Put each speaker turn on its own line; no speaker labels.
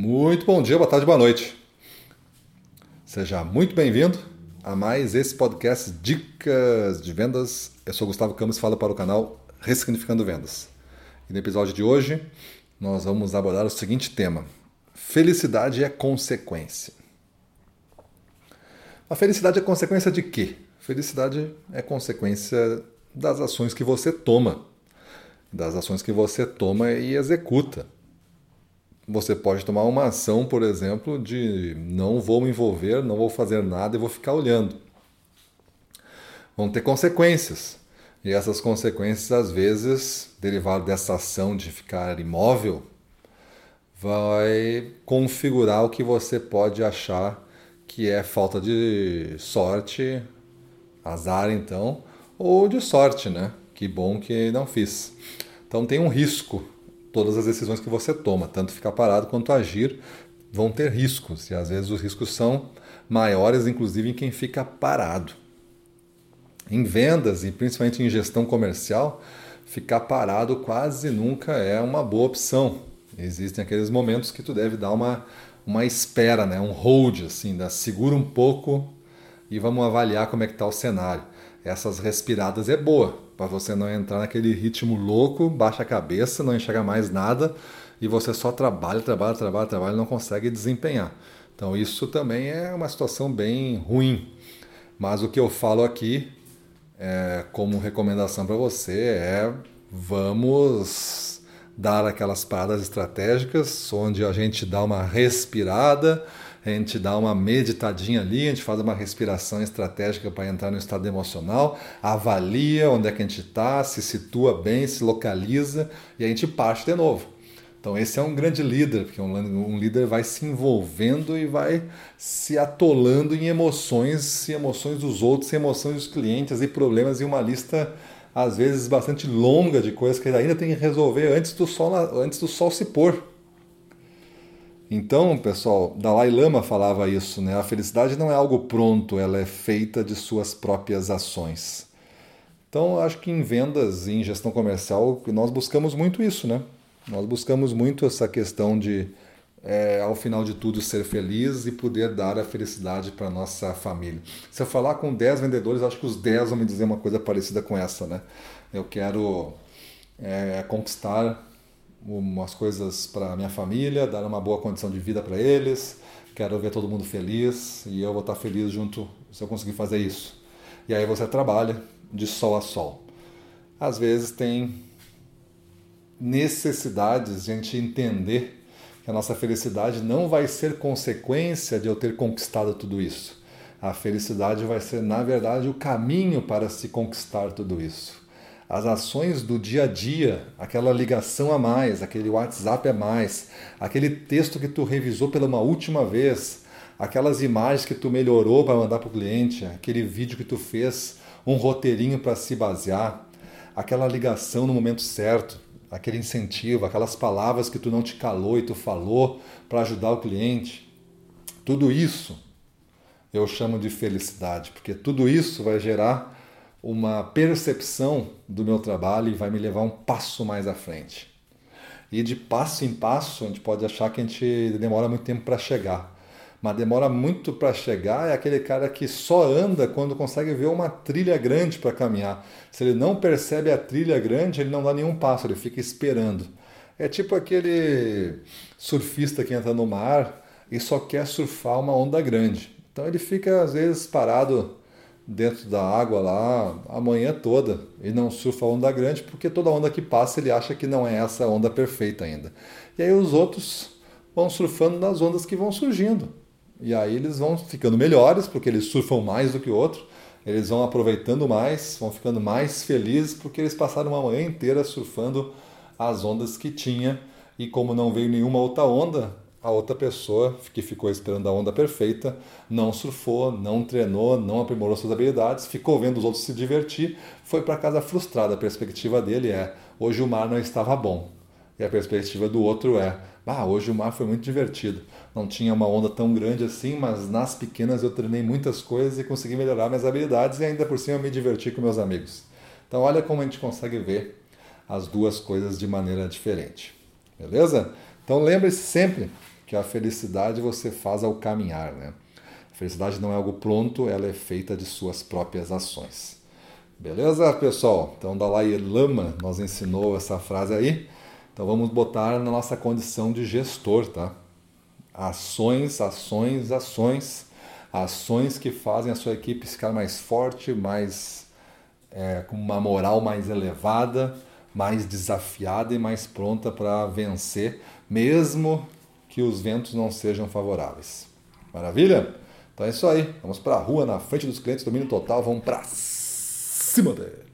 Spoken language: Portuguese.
Muito bom dia, boa tarde, boa noite. Seja muito bem-vindo a mais esse podcast Dicas de Vendas. Eu sou Gustavo Campos falo para o canal Ressignificando Vendas. E no episódio de hoje nós vamos abordar o seguinte tema: Felicidade é consequência. A felicidade é consequência de quê? Felicidade é consequência das ações que você toma, das ações que você toma e executa. Você pode tomar uma ação, por exemplo, de não vou me envolver, não vou fazer nada e vou ficar olhando. Vão ter consequências. E essas consequências, às vezes, derivado dessa ação de ficar imóvel, vai configurar o que você pode achar que é falta de sorte, azar então, ou de sorte, né? Que bom que não fiz. Então tem um risco todas as decisões que você toma, tanto ficar parado quanto agir, vão ter riscos, e às vezes os riscos são maiores, inclusive em quem fica parado. Em vendas e principalmente em gestão comercial, ficar parado quase nunca é uma boa opção. Existem aqueles momentos que tu deve dar uma, uma espera, né? um hold, assim, né? segura um pouco e vamos avaliar como é que está o cenário. Essas respiradas é boa, para você não entrar naquele ritmo louco, baixa a cabeça, não enxerga mais nada e você só trabalha, trabalha, trabalha, trabalha e não consegue desempenhar. Então isso também é uma situação bem ruim. Mas o que eu falo aqui é, como recomendação para você é vamos dar aquelas paradas estratégicas onde a gente dá uma respirada a gente dá uma meditadinha ali, a gente faz uma respiração estratégica para entrar no estado emocional, avalia onde é que a gente está, se situa bem, se localiza e a gente parte de novo. Então esse é um grande líder, porque um, líder vai se envolvendo e vai se atolando em emoções, em emoções dos outros, em emoções dos clientes e problemas e uma lista às vezes bastante longa de coisas que ele ainda tem que resolver antes do sol, antes do sol se pôr. Então, pessoal, Dalai Lama falava isso, né? A felicidade não é algo pronto, ela é feita de suas próprias ações. Então, acho que em vendas e em gestão comercial nós buscamos muito isso, né? Nós buscamos muito essa questão de, é, ao final de tudo, ser feliz e poder dar a felicidade para nossa família. Se eu falar com 10 vendedores, acho que os 10 vão me dizer uma coisa parecida com essa, né? Eu quero é, conquistar umas coisas para minha família, dar uma boa condição de vida para eles. Quero ver todo mundo feliz e eu vou estar feliz junto se eu conseguir fazer isso. E aí você trabalha de sol a sol. Às vezes tem necessidades de a gente entender que a nossa felicidade não vai ser consequência de eu ter conquistado tudo isso. A felicidade vai ser, na verdade, o caminho para se conquistar tudo isso as ações do dia a dia, aquela ligação a mais, aquele WhatsApp a mais, aquele texto que tu revisou pela uma última vez, aquelas imagens que tu melhorou para mandar para o cliente, aquele vídeo que tu fez, um roteirinho para se basear, aquela ligação no momento certo, aquele incentivo, aquelas palavras que tu não te calou e tu falou para ajudar o cliente. Tudo isso eu chamo de felicidade, porque tudo isso vai gerar uma percepção do meu trabalho e vai me levar um passo mais à frente. E de passo em passo, a gente pode achar que a gente demora muito tempo para chegar. Mas demora muito para chegar é aquele cara que só anda quando consegue ver uma trilha grande para caminhar. Se ele não percebe a trilha grande, ele não dá nenhum passo, ele fica esperando. É tipo aquele surfista que entra no mar e só quer surfar uma onda grande. Então ele fica às vezes parado dentro da água lá a manhã toda e não surfa onda grande porque toda onda que passa ele acha que não é essa onda perfeita ainda. E aí os outros vão surfando nas ondas que vão surgindo. E aí eles vão ficando melhores porque eles surfam mais do que o outro, eles vão aproveitando mais, vão ficando mais felizes porque eles passaram uma manhã inteira surfando as ondas que tinha e como não veio nenhuma outra onda, a outra pessoa que ficou esperando a onda perfeita não surfou, não treinou, não aprimorou suas habilidades, ficou vendo os outros se divertir, foi para casa frustrado. A perspectiva dele é: hoje o mar não estava bom. E a perspectiva do outro é: ah, hoje o mar foi muito divertido. Não tinha uma onda tão grande assim, mas nas pequenas eu treinei muitas coisas e consegui melhorar minhas habilidades e ainda por cima me diverti com meus amigos. Então, olha como a gente consegue ver as duas coisas de maneira diferente. Beleza? Então, lembre-se sempre que a felicidade você faz ao caminhar, né? A felicidade não é algo pronto, ela é feita de suas próprias ações. Beleza, pessoal? Então, Dalai Lama nos ensinou essa frase aí. Então, vamos botar na nossa condição de gestor, tá? Ações, ações, ações. Ações que fazem a sua equipe ficar mais forte, mais é, com uma moral mais elevada, mais desafiada e mais pronta para vencer, mesmo que os ventos não sejam favoráveis. Maravilha? Então é isso aí. Vamos para a rua, na frente dos clientes, domínio total. Vamos para cima deles.